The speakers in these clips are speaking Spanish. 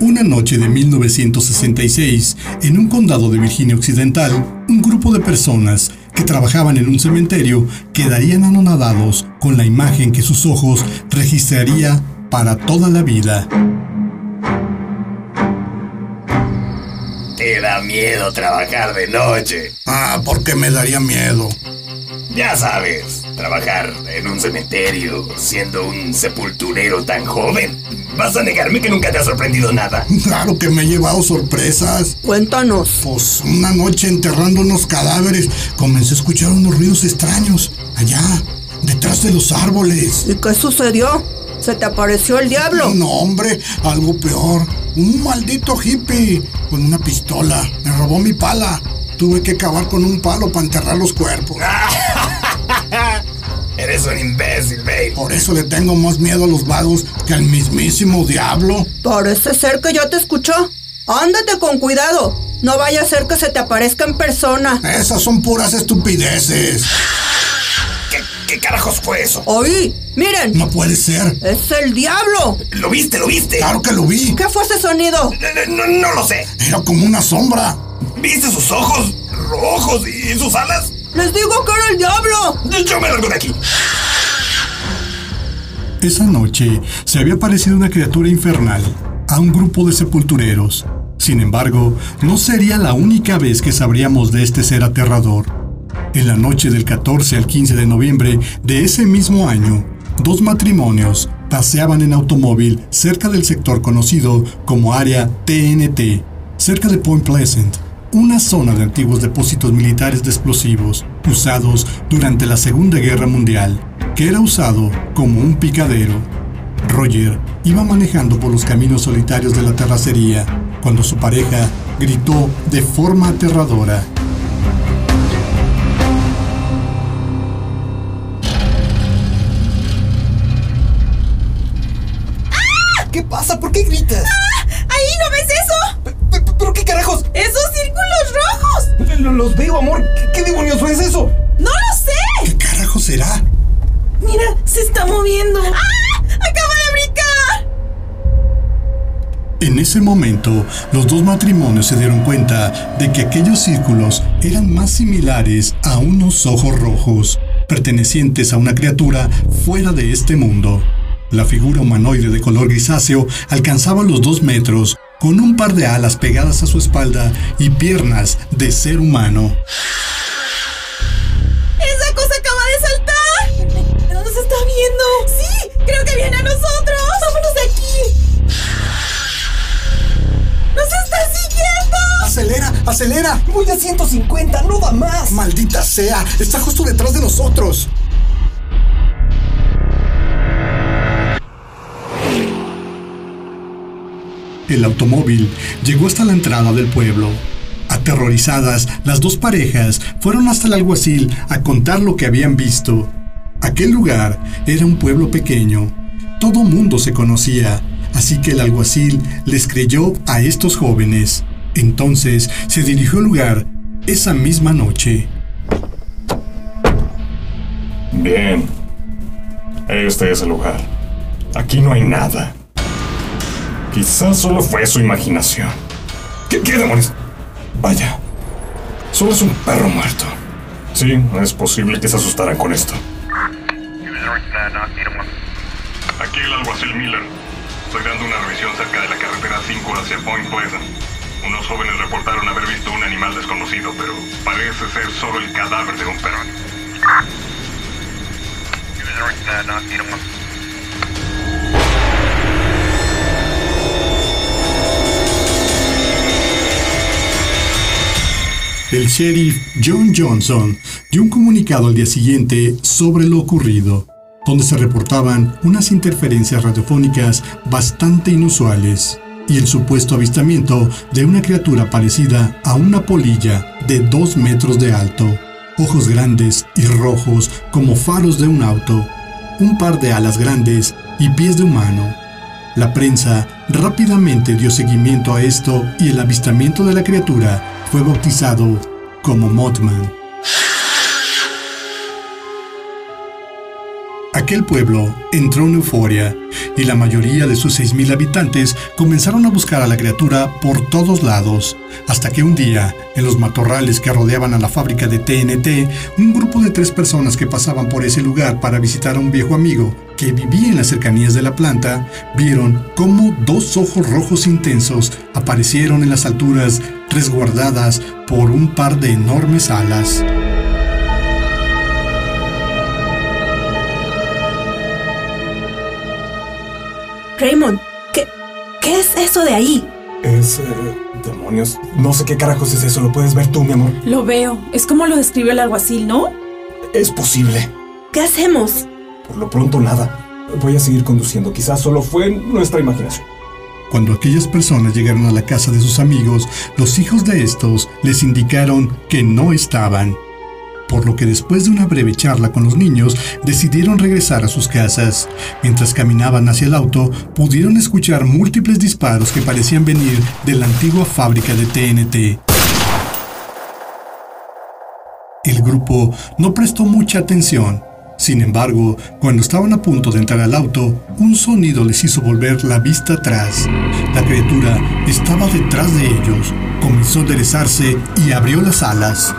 Una noche de 1966, en un condado de Virginia Occidental, un grupo de personas que trabajaban en un cementerio quedarían anonadados con la imagen que sus ojos registraría para toda la vida. Te da miedo trabajar de noche. Ah, ¿por qué me daría miedo? Ya sabes, trabajar en un cementerio siendo un sepulturero tan joven. ¿Vas a negarme que nunca te ha sorprendido nada? Claro que me he llevado sorpresas. Cuéntanos. Pues una noche enterrando unos cadáveres, comencé a escuchar unos ruidos extraños. Allá, detrás de los árboles. ¿Y qué sucedió? ¿Se te apareció el diablo? No, hombre, algo peor. Un maldito hippie con una pistola. Me robó mi pala. Tuve que cavar con un palo para enterrar los cuerpos. Eres un imbécil, babe. Por eso le tengo más miedo a los vagos que al mismísimo diablo. Parece ser que ya te escuchó. Ándate con cuidado. No vaya a ser que se te aparezca en persona. Esas son puras estupideces. ¿Qué, qué carajos fue eso? Oí, miren. No puede ser. Es el diablo. ¿Lo viste? ¿Lo viste? Claro que lo vi. ¿Qué fue ese sonido? No, no- no lo sé. Era como una sombra. ¿Viste sus ojos rojos y sus alas? Les digo que era el diablo. Yo me largo de aquí. Esa noche se había aparecido una criatura infernal a un grupo de sepultureros. Sin embargo, no sería la única vez que sabríamos de este ser aterrador. En la noche del 14 al 15 de noviembre de ese mismo año, dos matrimonios paseaban en automóvil cerca del sector conocido como área TNT, cerca de Point Pleasant, una zona de antiguos depósitos militares de explosivos usados durante la Segunda Guerra Mundial, que era usado como un picadero. Roger iba manejando por los caminos solitarios de la terracería cuando su pareja gritó de forma aterradora. ¿Qué pasa? ¿Por qué gritas? ¡Ahí no ves eso! P- p- ¿Pero qué carajos? ¡Esos círculos rojos! Los veo, amor. ¿Qué, qué demonios es eso? ¡No lo sé! ¿Qué carajo será? Mira, se está moviendo. ¡Ah! ¡Acaba de brincar! En ese momento, los dos matrimonios se dieron cuenta de que aquellos círculos eran más similares a unos ojos rojos, pertenecientes a una criatura fuera de este mundo. La figura humanoide de color grisáceo alcanzaba los dos metros, con un par de alas pegadas a su espalda y piernas de ser humano. A nosotros! ¡Vámonos de aquí! ¡Nos está siguiendo! ¡Acelera! ¡Acelera! Voy a 150, no da más. ¡Maldita sea! Está justo detrás de nosotros. El automóvil llegó hasta la entrada del pueblo. Aterrorizadas, las dos parejas fueron hasta el alguacil a contar lo que habían visto. Aquel lugar era un pueblo pequeño. Todo mundo se conocía, así que el alguacil les creyó a estos jóvenes. Entonces se dirigió al lugar esa misma noche. Bien. Este es el lugar. Aquí no hay nada. Quizás solo fue su imaginación. ¿Qué, qué demonios? Vaya. Solo es un perro muerto. Sí, es posible que se asustaran con esto. Aquí el alguacil Miller. Estoy dando una revisión cerca de la carretera 5 hacia Point Pleasant. Unos jóvenes reportaron haber visto un animal desconocido, pero parece ser solo el cadáver de un perro. El sheriff John Johnson dio un comunicado al día siguiente sobre lo ocurrido, donde se reportaban unas interferencias radiofónicas bastante inusuales y el supuesto avistamiento de una criatura parecida a una polilla de dos metros de alto, ojos grandes y rojos como faros de un auto, un par de alas grandes y pies de humano. La prensa rápidamente dio seguimiento a esto y el avistamiento de la criatura fue bautizado como Mothman. Aquel pueblo entró en euforia y la mayoría de sus 6.000 habitantes comenzaron a buscar a la criatura por todos lados, hasta que un día, en los matorrales que rodeaban a la fábrica de TNT, un grupo de tres personas que pasaban por ese lugar para visitar a un viejo amigo que vivía en las cercanías de la planta, vieron cómo dos ojos rojos intensos aparecieron en las alturas resguardadas por un par de enormes alas. Raymond, ¿qué, ¿qué es eso de ahí? Es... eh, demonios. No sé qué carajos es eso. ¿Lo puedes ver tú, mi amor? Lo veo. Es como lo describió el alguacil, ¿no? Es posible. ¿Qué hacemos? Por lo pronto, nada. Voy a seguir conduciendo. Quizás solo fue nuestra imaginación. Cuando aquellas personas llegaron a la casa de sus amigos, los hijos de estos les indicaron que no estaban. Por lo que después de una breve charla con los niños, decidieron regresar a sus casas. Mientras caminaban hacia el auto, pudieron escuchar múltiples disparos que parecían venir de la antigua fábrica de TNT. El grupo no prestó mucha atención. Sin embargo, cuando estaban a punto de entrar al auto, un sonido les hizo volver la vista atrás. La criatura estaba detrás de ellos, comenzó a enderezarse y abrió las alas.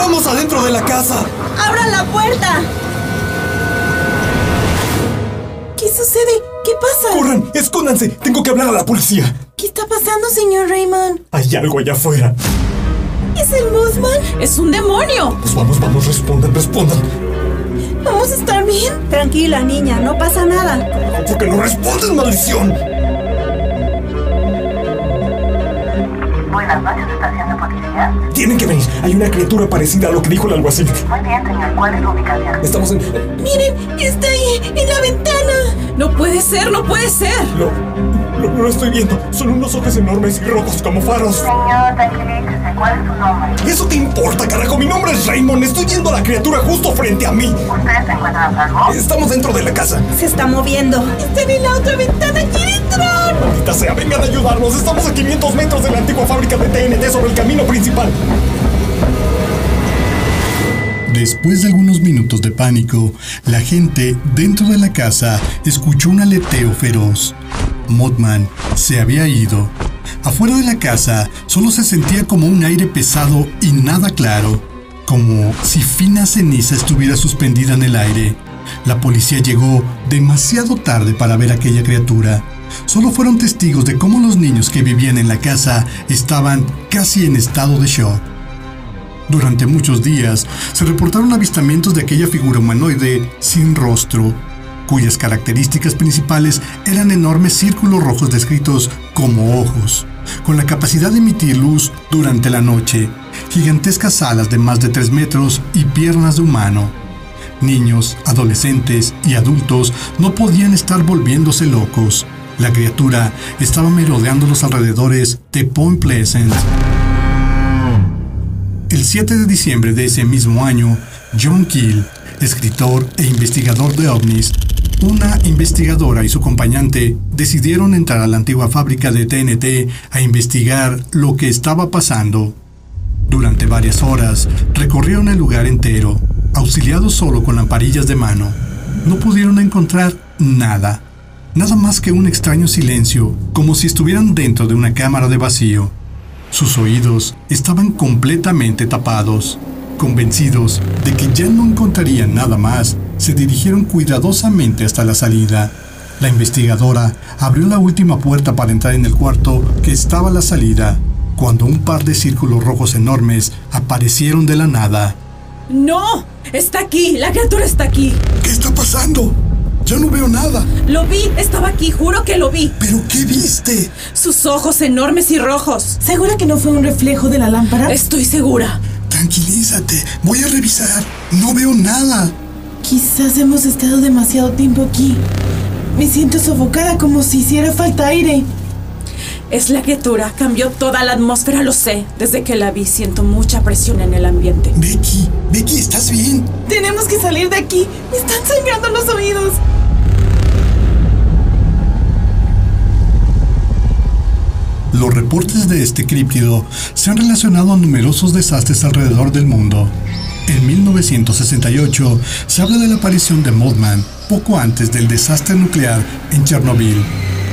¡Vamos adentro de la casa! ¡Abran la puerta! ¿Qué sucede? ¿Qué pasa? ¡Corran! ¡Escóndanse! Tengo que hablar a la policía. ¿Qué está pasando, señor Raymond? Hay algo allá afuera. ¿Es el Mothman? ¡Es un demonio! Pues vamos, vamos, respondan, respondan. ¿Vamos a estar bien? Tranquila, niña, no pasa nada. ¿Por qué no responden, maldición? Buenas noches, estación Tienen que venir. Hay una criatura parecida a lo que dijo el alguacil. Muy bien, señor. ¿Cuál es su ubicación? Estamos en... Miren, está ahí, en la ventana. No puede ser, no puede ser. Lo, lo, lo estoy viendo. Son unos ojos enormes y rojos como faros. Señor, tranquilícese. ¿Cuál es su nombre? ¿Eso te importa, carajo? Mi nombre es Raymond. Estoy viendo a la criatura justo frente a mí. ¿Ustedes se encuentran a salvo? Estamos dentro de la casa. Se está moviendo. Están en la otra ventana, quiere entrar. Maldita sea, vengan a ayudarnos. Estamos a 500 metros de la antigua fábrica de TNT sobre el camino principal. Después de algunos minutos de pánico, la gente dentro de la casa escuchó un aleteo feroz. Mothman se había ido. Afuera de la casa solo se sentía como un aire pesado y nada claro, como si fina ceniza estuviera suspendida en el aire. La policía llegó demasiado tarde para ver aquella criatura. Solo fueron testigos de cómo los niños que vivían en la casa estaban casi en estado de shock. Durante muchos días se reportaron avistamientos de aquella figura humanoide sin rostro, cuyas características principales eran enormes círculos rojos descritos como ojos, con la capacidad de emitir luz durante la noche, gigantescas alas de más de 3 metros y piernas de humano. Niños, adolescentes y adultos no podían estar volviéndose locos. La criatura estaba merodeando los alrededores de Point Pleasant. El 7 de diciembre de ese mismo año, John Keel, escritor e investigador de ovnis, una investigadora y su acompañante decidieron entrar a la antigua fábrica de TNT a investigar lo que estaba pasando. Durante varias horas recorrieron el lugar entero, auxiliados solo con lamparillas de mano. No pudieron encontrar nada, nada más que un extraño silencio, como si estuvieran dentro de una cámara de vacío. Sus oídos estaban completamente tapados. Convencidos de que ya no encontrarían nada más, se dirigieron cuidadosamente hasta la salida. La investigadora abrió la última puerta para entrar en el cuarto que estaba a la salida, cuando un par de círculos rojos enormes aparecieron de la nada. ¡No! ¡Está aquí! ¡La criatura está aquí! ¿Qué está pasando? Ya no veo nada. Lo vi, estaba aquí, juro que lo vi. ¿Pero qué viste? Sus ojos enormes y rojos. ¿Segura que no fue un reflejo de la lámpara? Estoy segura. Tranquilízate. Voy a revisar. No veo nada. Quizás hemos estado demasiado tiempo aquí. Me siento sofocada como si hiciera falta aire. Es la criatura, cambió toda la atmósfera, lo sé. Desde que la vi siento mucha presión en el ambiente. Becky, Becky, ¿estás bien? Tenemos que salir de aquí. Me están sangrando los oídos. Los reportes de este críptido se han relacionado a numerosos desastres alrededor del mundo. En 1968 se habla de la aparición de Mothman poco antes del desastre nuclear en Chernobyl,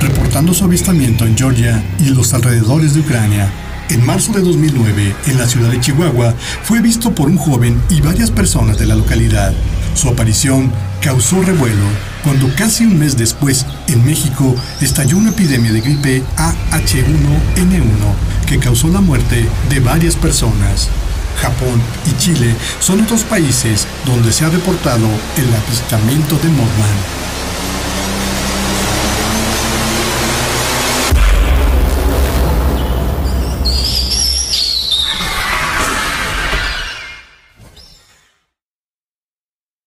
reportando su avistamiento en Georgia y los alrededores de Ucrania. En marzo de 2009, en la ciudad de Chihuahua, fue visto por un joven y varias personas de la localidad. Su aparición causó revuelo cuando casi un mes después, en México, estalló una epidemia de gripe AH1N1 que causó la muerte de varias personas. Japón y Chile son otros países donde se ha reportado el avistamiento de Mothman.